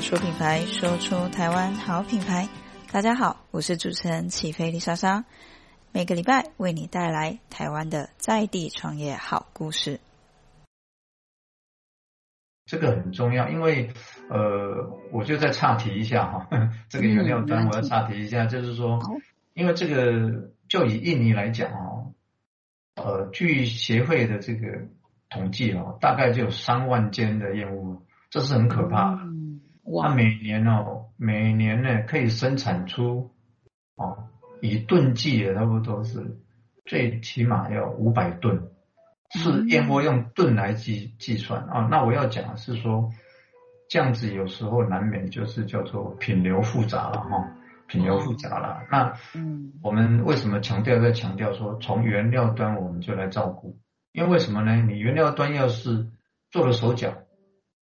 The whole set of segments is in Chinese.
话说品牌，说出台湾好品牌。大家好，我是主持人起飞丽莎莎，每个礼拜为你带来台湾的在地创业好故事。这个很重要，因为呃，我就再岔题一下哈，这个原料端我要岔题一下，就是说，因为这个就以印尼来讲哦，呃，据协会的这个统计哦，大概就有三万间的燕屋。这是很可怕的。它每年哦，每年呢可以生产出哦，以吨计的差不多是最起码要五百吨，是燕窝用吨来计计算啊。那我要讲的是说，这样子有时候难免就是叫做品流复杂了哈，品流复杂了。那嗯，我们为什么强调在强调说，从原料端我们就来照顾？因为为什么呢？你原料端要是做了手脚。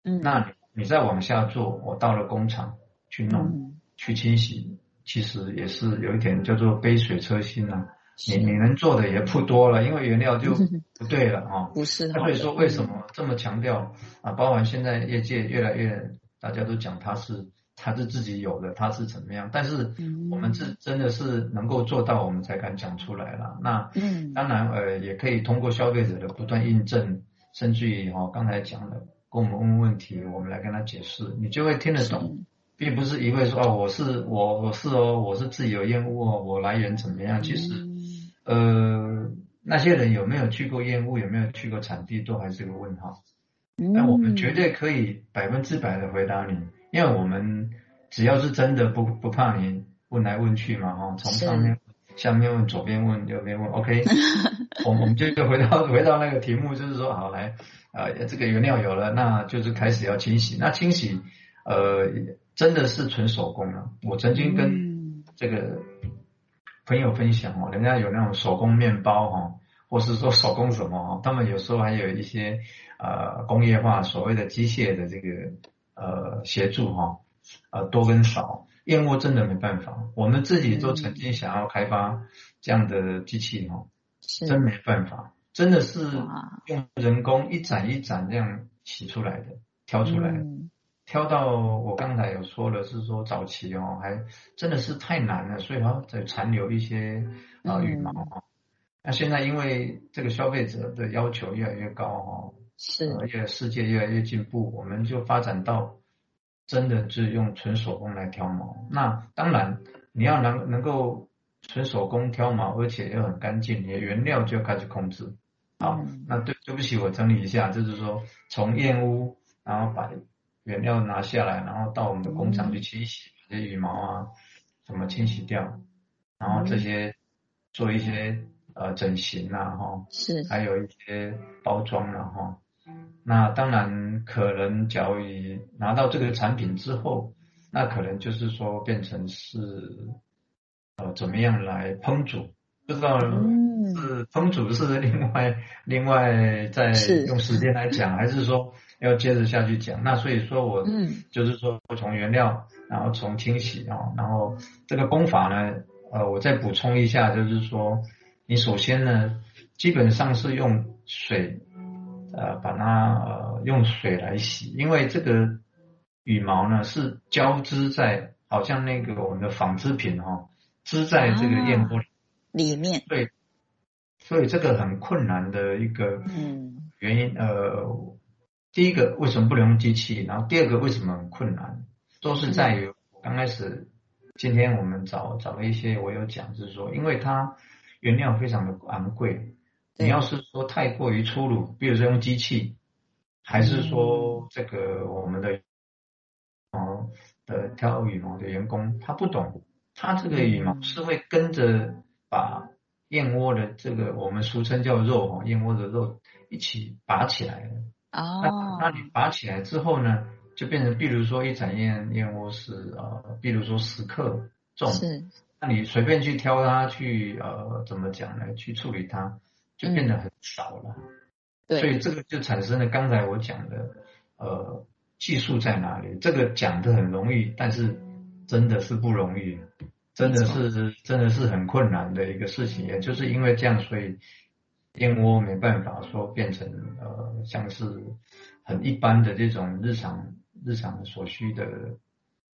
嗯，那你你再往下做，我到了工厂去弄、嗯、去清洗，其实也是有一点叫做杯水车薪呐、啊。你你能做的也不多了，因为原料就 不对了啊。不是。所以说为什么这么强调啊？包含现在业界越来越大家都讲它是它是自己有的，它是怎么样？但是我们是真的是能够做到，我们才敢讲出来了。那嗯，当然呃也可以通过消费者的不断印证，甚至于哈刚才讲的。跟我们问问问题，我们来跟他解释，你就会听得懂，并不是一味说哦，我是我我是哦，我是自己有厌恶哦，我来源怎么样？其实，呃，那些人有没有去过厌恶，有没有去过产地，都还是个问号。但我们绝对可以百分之百的回答你，因为我们只要是真的不不怕你问来问去嘛哈，从上面下面问，左边问右边问，OK，我我们就回到回到那个题目，就是说好来。呃，这个原料有了，那就是开始要清洗。那清洗，呃，真的是纯手工了。我曾经跟这个朋友分享哦，人家有那种手工面包哈，或是说手工什么哈，他们有时候还有一些呃工业化所谓的机械的这个呃协助哈，呃多跟少，燕窝真的没办法。我们自己都曾经想要开发这样的机器哈，真没办法。真的是用人工一盏一盏这样洗出来的，挑出来的，嗯、挑到我刚才有说了，是说早期哦，还真的是太难了，所以它在残留一些啊羽毛。嗯、那现在因为这个消费者的要求越来越高哦，是，而且世界越来越进步，我们就发展到真的是用纯手工来挑毛。那当然你要能能够纯手工挑毛，而且又很干净，你的原料就要开始控制。好，那对对不起，我整理一下，就是说从燕屋，然后把原料拿下来，然后到我们的工厂去清洗，把这些羽毛啊，什么清洗掉，然后这些做一些呃整形啊，哈，是，还有一些包装啊，哈，那当然可能，假如你拿到这个产品之后，那可能就是说变成是呃怎么样来烹煮，不知道。是烹煮是另外另外再用时间来讲，还是说要接着下去讲？那所以说我嗯。就是说从原料，然后从清洗啊，然后这个工法呢，呃，我再补充一下，就是说你首先呢，基本上是用水，呃，把它呃用水来洗，因为这个羽毛呢是交织在，好像那个我们的纺织品哈，织在这个燕窝里面，对。所以这个很困难的一个原因，嗯、呃，第一个为什么不能用机器？然后第二个为什么很困难？都是在于刚开始，今天我们找找了一些，我有讲，就是说，因为它原料非常的昂贵，你要是说太过于粗鲁，比如说用机器，还是说这个我们的哦的挑羽毛的员工，他不懂，他这个羽毛是会跟着把。燕窝的这个我们俗称叫肉哈，燕窝的肉一起拔起来了。哦。那那你拔起来之后呢，就变成，比如说一盏燕燕窝是呃，比如说十克重。是。那你随便去挑它去呃，怎么讲呢？去处理它，就变得很少了。对。所以这个就产生了刚才我讲的呃，技术在哪里？这个讲的很容易，但是真的是不容易。真的是真的是很困难的一个事情，也就是因为这样，所以燕窝没办法说变成呃像是很一般的这种日常日常所需的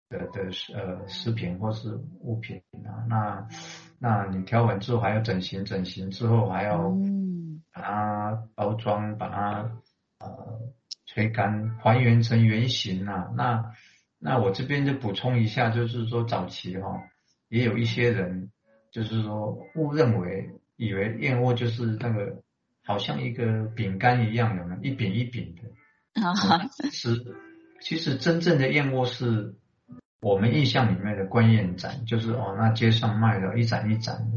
的的呃食品或是物品啊，那那你挑完之后还要整形，整形之后还要把它包装，把它呃吹干，还原成原形啊。那那我这边就补充一下，就是说早期哈、哦，也有一些人就是说误认为以为燕窝就是那个好像一个饼干一样，有没有一饼一饼的啊？其实其实真正的燕窝是。我们印象里面的观燕盏就是哦，那街上卖的一盏一盏的，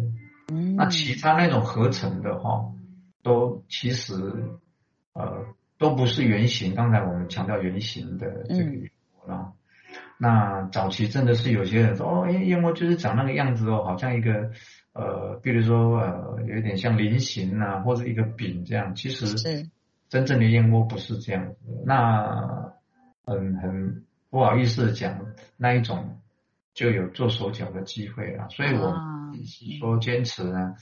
嗯，那其他那种合成的哈，都其实呃都不是原型。刚才我们强调原型的这个燕窝啦，那早期真的是有些人说哦，燕燕窝就是长那个样子哦，好像一个呃，比如说呃，有点像菱形啊，或者一个饼这样。其实真正的燕窝不是这样子，那很很。不好意思讲，那一种就有做手脚的机会了，所以我是说坚持呢，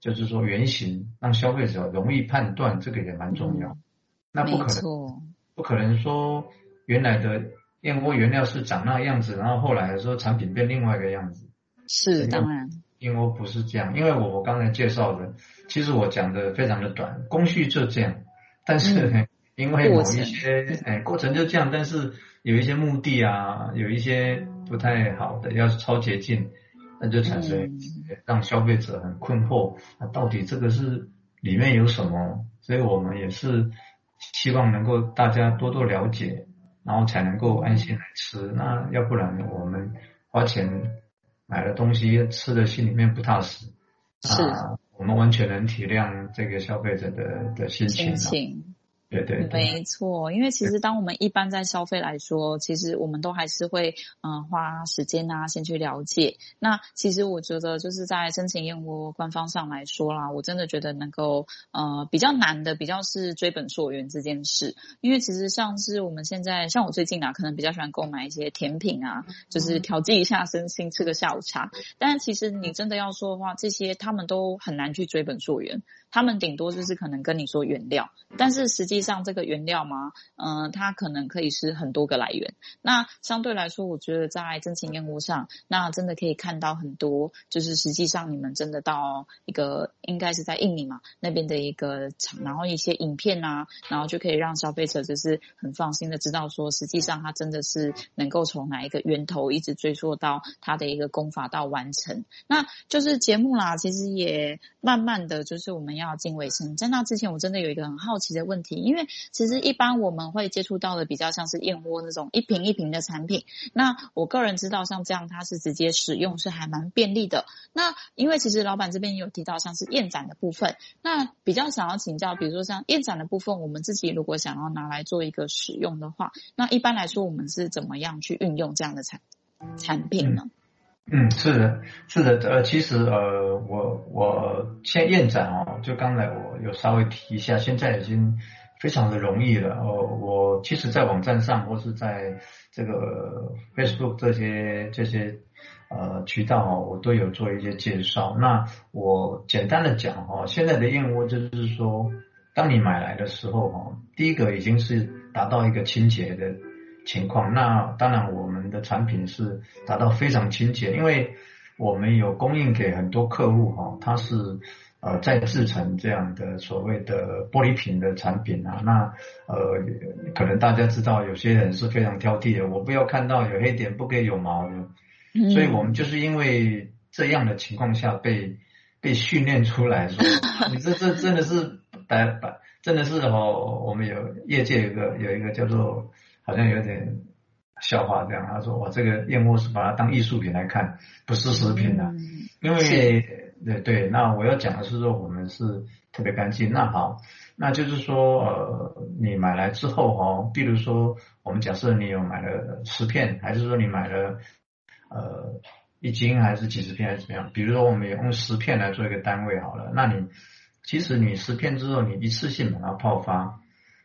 就是说原型让消费者容易判断，这个也蛮重要。那不可能，不可能说原来的燕窝原料是长那样子，然后后来的时候产品变另外一个样子。是当然，燕窝不是这样，因为我我刚才介绍的，其实我讲的非常的短，工序就这样，但是呢，因为某一些哎过程就这样，但是。有一些目的啊，有一些不太好的，要是超捷径，那就产生让消费者很困惑，那到底这个是里面有什么？所以我们也是希望能够大家多多了解，然后才能够安心来吃。那要不然我们花钱买了东西，吃的心里面不踏实。是啊，我们完全能体谅这个消费者的的心情啊。心情对对，对，没错，因为其实当我们一般在消费来说，其实我们都还是会嗯、呃、花时间啊，先去了解。那其实我觉得就是在真情燕窝官方上来说啦，我真的觉得能够呃比较难的，比较是追本溯源这件事。因为其实像是我们现在，像我最近啊，可能比较喜欢购买一些甜品啊，就是调剂一下身心，吃个下午茶。但是其实你真的要说的话，这些他们都很难去追本溯源。他们顶多就是可能跟你说原料，但是实际上这个原料嘛，嗯、它可能可以是很多个来源。那相对来说，我觉得在真情燕窝上，那真的可以看到很多，就是实际上你们真的到一个应该是在印尼嘛那边的一个厂，然后一些影片啊，然后就可以让消费者就是很放心的知道说，实际上它真的是能够从哪一个源头一直追溯到它的一个工法到完成。那就是节目啦，其实也慢慢的就是我们。要进尾声，在那之前，我真的有一个很好奇的问题，因为其实一般我们会接触到的比较像是燕窝那种一瓶一瓶的产品。那我个人知道，像这样它是直接使用是还蛮便利的。那因为其实老板这边也有提到像是燕盏的部分，那比较想要请教，比如说像燕盏的部分，我们自己如果想要拿来做一个使用的话，那一般来说我们是怎么样去运用这样的产产品呢？嗯，是的，是的，呃，其实呃，我我先燕盏哦，就刚才我有稍微提一下，现在已经非常的容易了哦。我其实，在网站上或是在这个 Facebook 这些这些呃渠道哦，我都有做一些介绍。那我简单的讲哈，现在的燕窝就是说，当你买来的时候哈，第一个已经是达到一个清洁的。情况，那当然我们的产品是达到非常清洁，因为我们有供应给很多客户哈，它是呃在制成这样的所谓的玻璃瓶的产品啊，那呃可能大家知道有些人是非常挑剔的，我不要看到有黑点，不可以有毛的，所以我们就是因为这样的情况下被被训练出来说，你这这真的是白白真的是哦，我们有业界有个有一个叫做。好像有点笑话这样，他说：“我这个燕窝是把它当艺术品来看，不是食品的。”因为对对，那我要讲的是说，我们是特别干净。那好，那就是说，呃，你买来之后哈，比如说，我们假设你有买了十片，还是说你买了呃一斤，还是几十片，还是怎么样？比如说，我们用十片来做一个单位好了，那你其实你十片之后，你一次性把它泡发。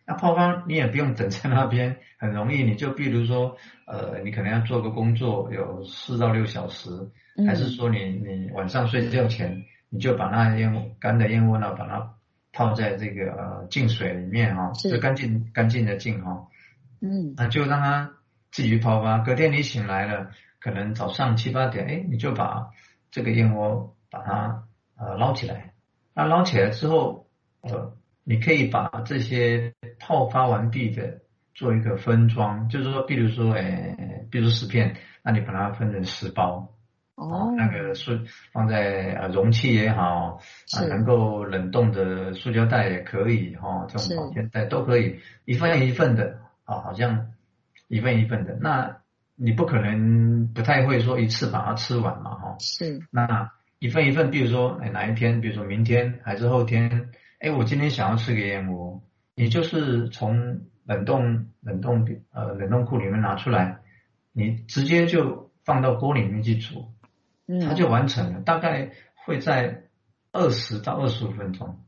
那泡方你也不用等在那边，很容易，你就比如说，呃，你可能要做个工作，有四到六小时，还是说你你晚上睡觉前，你就把那燕干的燕窝呢，把它泡在这个呃净水里面哈，是干净干净的净哈，嗯，那就让它自己去泡吧。隔天你醒来了，可能早上七八点，哎，你就把这个燕窝把它呃捞起来。那捞起来之后，呃，你可以把这些泡发完毕的做一个分装，就是说，比如说，哎，比如十片，那你把它分成十包。哦，那个塑放在呃容器也好，啊能够冷冻的塑胶袋也可以哈，这种保鲜袋都可以，一份一份的啊，好像一份一份的。那你不可能不太会说一次把它吃完嘛哈。是。那一份一份，比如说哎哪一天，比如说明天还是后天，哎我今天想要吃个燕窝，你就是从冷冻冷冻呃冷冻库里面拿出来，你直接就放到锅里面去煮。它就完成了，大概会在二十到二十五分钟，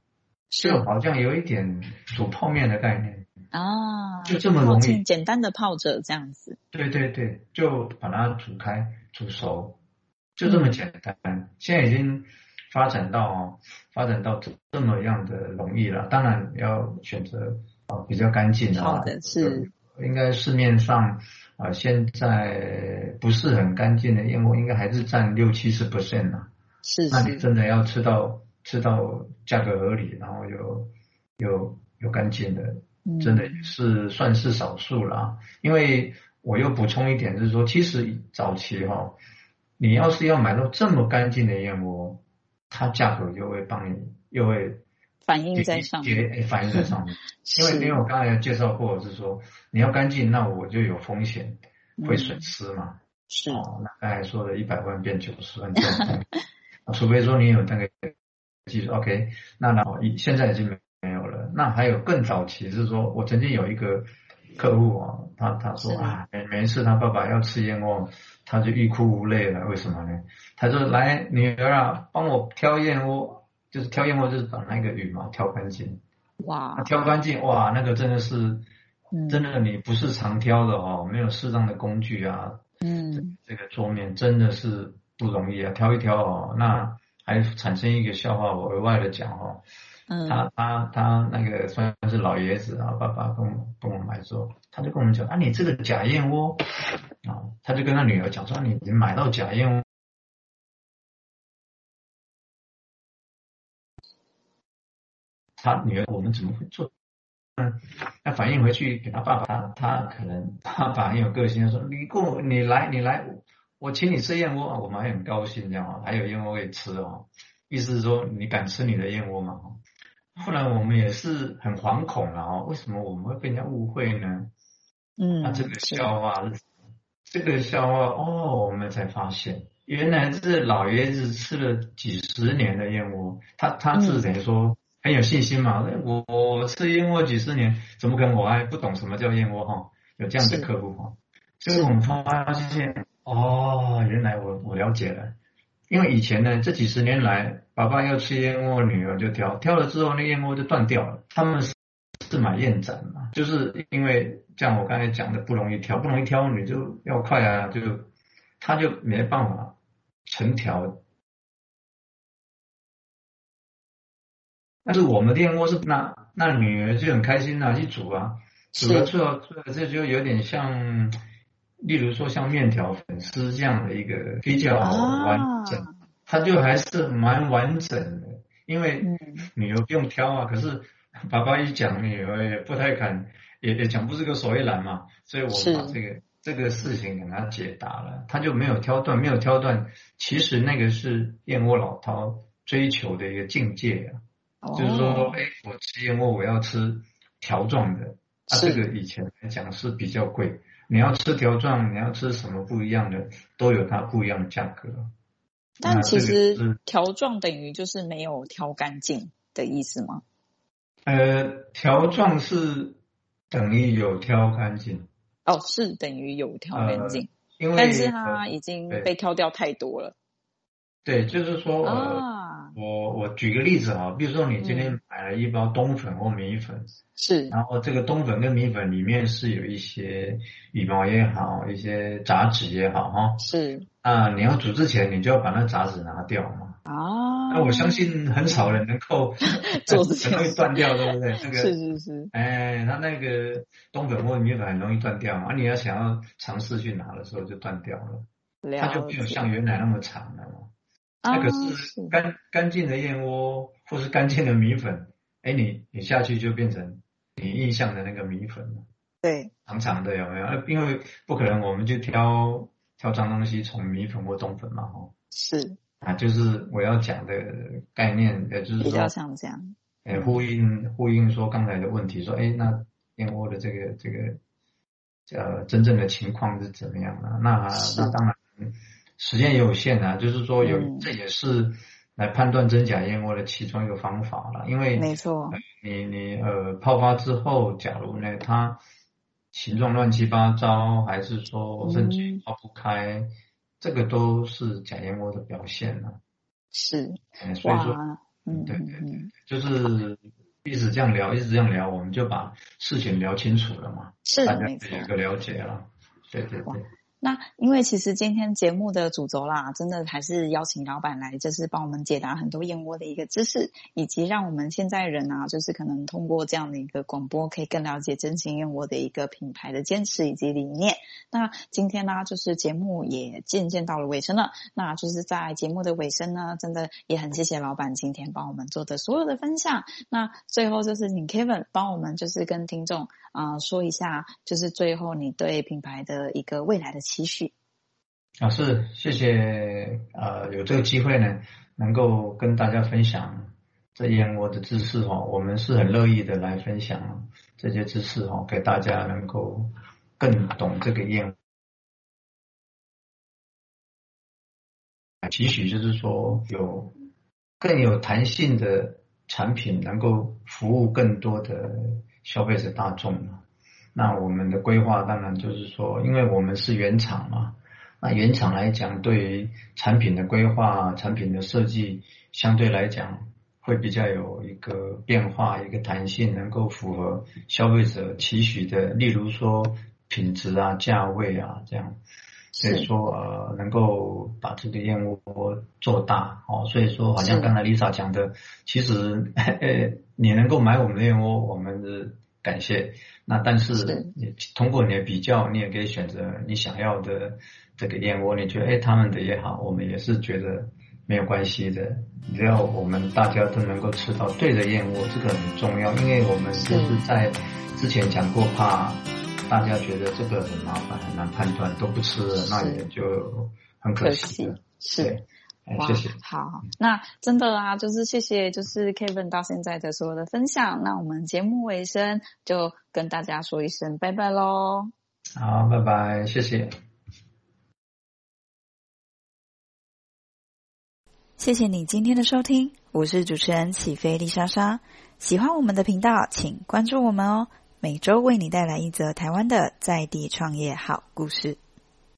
就好像有一点煮泡面的概念啊，就这么容易，简单的泡着这样子。对对对，就把它煮开煮熟，就这么简单。嗯、现在已经发展到发展到这么样的容易了，当然要选择啊比较干净的，好的是应该市面上。啊，现在不是很干净的燕窝，应该还是占六七十 percent 呢。是，是，那你真的要吃到吃到价格合理，然后又又又干净的，真的是算是少数了。因为我又补充一点，就是说，其实早期哈、哦，你要是要买到这么干净的燕窝，它价格就会帮你又会。反映在上面，反映在上面，因为因为我刚才介绍过，是说你要干净，那我就有风险会损失嘛。是哦，那刚才说的一百万变九十万这样，除非说你有那个技术，OK，那然后现在已经没有了。那还有更早期是说，我曾经有一个客户啊，他他说啊，每每一次他爸爸要吃燕窝，他就欲哭无泪了。为什么呢？他说来女儿啊，帮我挑燕窝。就是挑燕窝，就是把那个羽毛挑干净。哇！挑干净，哇，那个真的是，真的你不是常挑的哦，没有适当的工具啊，嗯，这个桌面真的是不容易啊，挑一挑哦，那还产生一个笑话，我额外的讲哦，他他他那个算是老爷子啊，爸爸跟我跟我买的时候，他就跟我们讲啊，你这个假燕窝啊，他就跟他女儿讲说，你你买到假燕窝。他女儿，我们怎么会做？嗯，那反映回去给他爸爸，他他可能他爸很有个性，说你过你来你来，我请你吃燕窝，我们还很高兴这样，还有燕窝可以吃哦。意思是说你敢吃你的燕窝吗？后来我们也是很惶恐了哦，为什么我们会被人家误会呢？嗯，那这个笑话，这个笑话哦，我们才发现原来这老爷子吃了几十年的燕窝，他他是等于说。嗯很有信心嘛？我我吃燕窝几十年，怎么可能我还不懂什么叫燕窝哈？有这样的客户哈，所以我们发现哦，原来我我了解了。因为以前呢，这几十年来，爸爸要吃燕窝，女儿就挑，挑了之后那燕窝就断掉了。他们是是买燕盏嘛，就是因为像我刚才讲的不容易挑，不容易挑，你就要快啊，就他就没办法成条。但是我们的燕窝是那那女儿就很开心拿、啊、去煮啊，煮了之后，这就有点像，例如说像面条粉丝这样的一个比较完整，啊、它就还是蛮完整的。因为女儿不用挑啊，可是爸爸一讲，女儿也不太敢，也也讲不出个所以然嘛，所以我把这个这个事情给他解答了，他就没有挑断，没有挑断，其实那个是燕窝老饕追求的一个境界啊。就是说，哎，我吃燕窝，我要吃条状的。啊，这个以前来讲是比较贵。你要吃条状，你要吃什么不一样的，都有它不一样的价格。但其实条状等于就是没有挑干净的意思吗？呃，条状是等于有挑干净。哦，是等于有挑干净，呃、因为但是它已经被挑掉太多了。对，就是说，呃、啊，我我举个例子啊，比如说你今天买了一包冬粉或米粉，是，然后这个冬粉跟米粉里面是有一些羽毛也好，一些杂质也好，哈，是，啊，你要煮之前，你就要把那杂质拿掉嘛，啊，那我相信很少人能够 做这些，很容易断掉，对不对？那个是是是，哎，他那个冬粉或米粉很容易断掉嘛，啊，你要想要尝试去拿的时候就断掉了，了它就没有像原来那么长了嘛。那个是干干净的燕窝或是干净的米粉，哎，你你下去就变成你印象的那个米粉了。对，长长的有没有？因为不可能，我们就挑挑脏东西从米粉或冬粉嘛，吼。是啊，就是我要讲的概念，呃就是说，比较像这样。哎，呼应呼应说刚才的问题，说，哎，那燕窝的这个这个呃真正的情况是怎么样呢？那那当然时间也有限啊，就是说有、嗯、这也是来判断真假燕窝的其中一个方法了，因为没错，呃、你你呃泡发之后，假如呢它。形状乱七八糟，还是说甚至泡不开，嗯，这个都是假燕窝的表现了。是，嗯，所以说，嗯，对对对，就是一直这样聊，一直这样聊，我们就把事情聊清楚了嘛，是，大家有一个了解了。对对对。那因为其实今天节目的主轴啦，真的还是邀请老板来，就是帮我们解答很多燕窝的一个知识，以及让我们现在人啊，就是可能通过这样的一个广播，可以更了解真心燕窝的一个品牌的坚持以及理念。那今天呢，就是节目也渐渐到了尾声了，那就是在节目的尾声呢，真的也很谢谢老板今天帮我们做的所有的分享。那最后就是请 Kevin 帮我们就是跟听众啊、说一下，就是最后你对品牌的一个未来的。期许啊，是谢谢呃，有这个机会呢，能够跟大家分享这燕窝的知识哈，我们是很乐意的来分享这些知识哈，给大家能够更懂这个燕窝。期许就是说有更有弹性的产品，能够服务更多的消费者大众。那我们的规划当然就是说，因为我们是原厂嘛，那原厂来讲，对于产品的规划、产品的设计，相对来讲会比较有一个变化、一个弹性，能够符合消费者期许的，例如说品质啊、价位啊这样，所以说呃，能够把这个燕窝做大哦。所以说，好像刚才 Lisa 讲的，其实 呃，你能够买我们的燕窝，我们的。感谢。那但是你通过你的比较，你也可以选择你想要的这个燕窝。你觉得哎，他们的也好，我们也是觉得没有关系的。只要我们大家都能够吃到对的燕窝，这个很重要。因为我们就是在之前讲过，怕大家觉得这个很麻烦、很难判断，都不吃了，那也就很可惜了。是。哇，谢谢。好，那真的啊，就是谢谢，就是 Kevin 到现在的所有的分享。那我们节目尾声就跟大家说一声拜拜喽。好，拜拜，谢谢。谢谢你今天的收听，我是主持人起飞丽莎莎。喜欢我们的频道，请关注我们哦。每周为你带来一则台湾的在地创业好故事。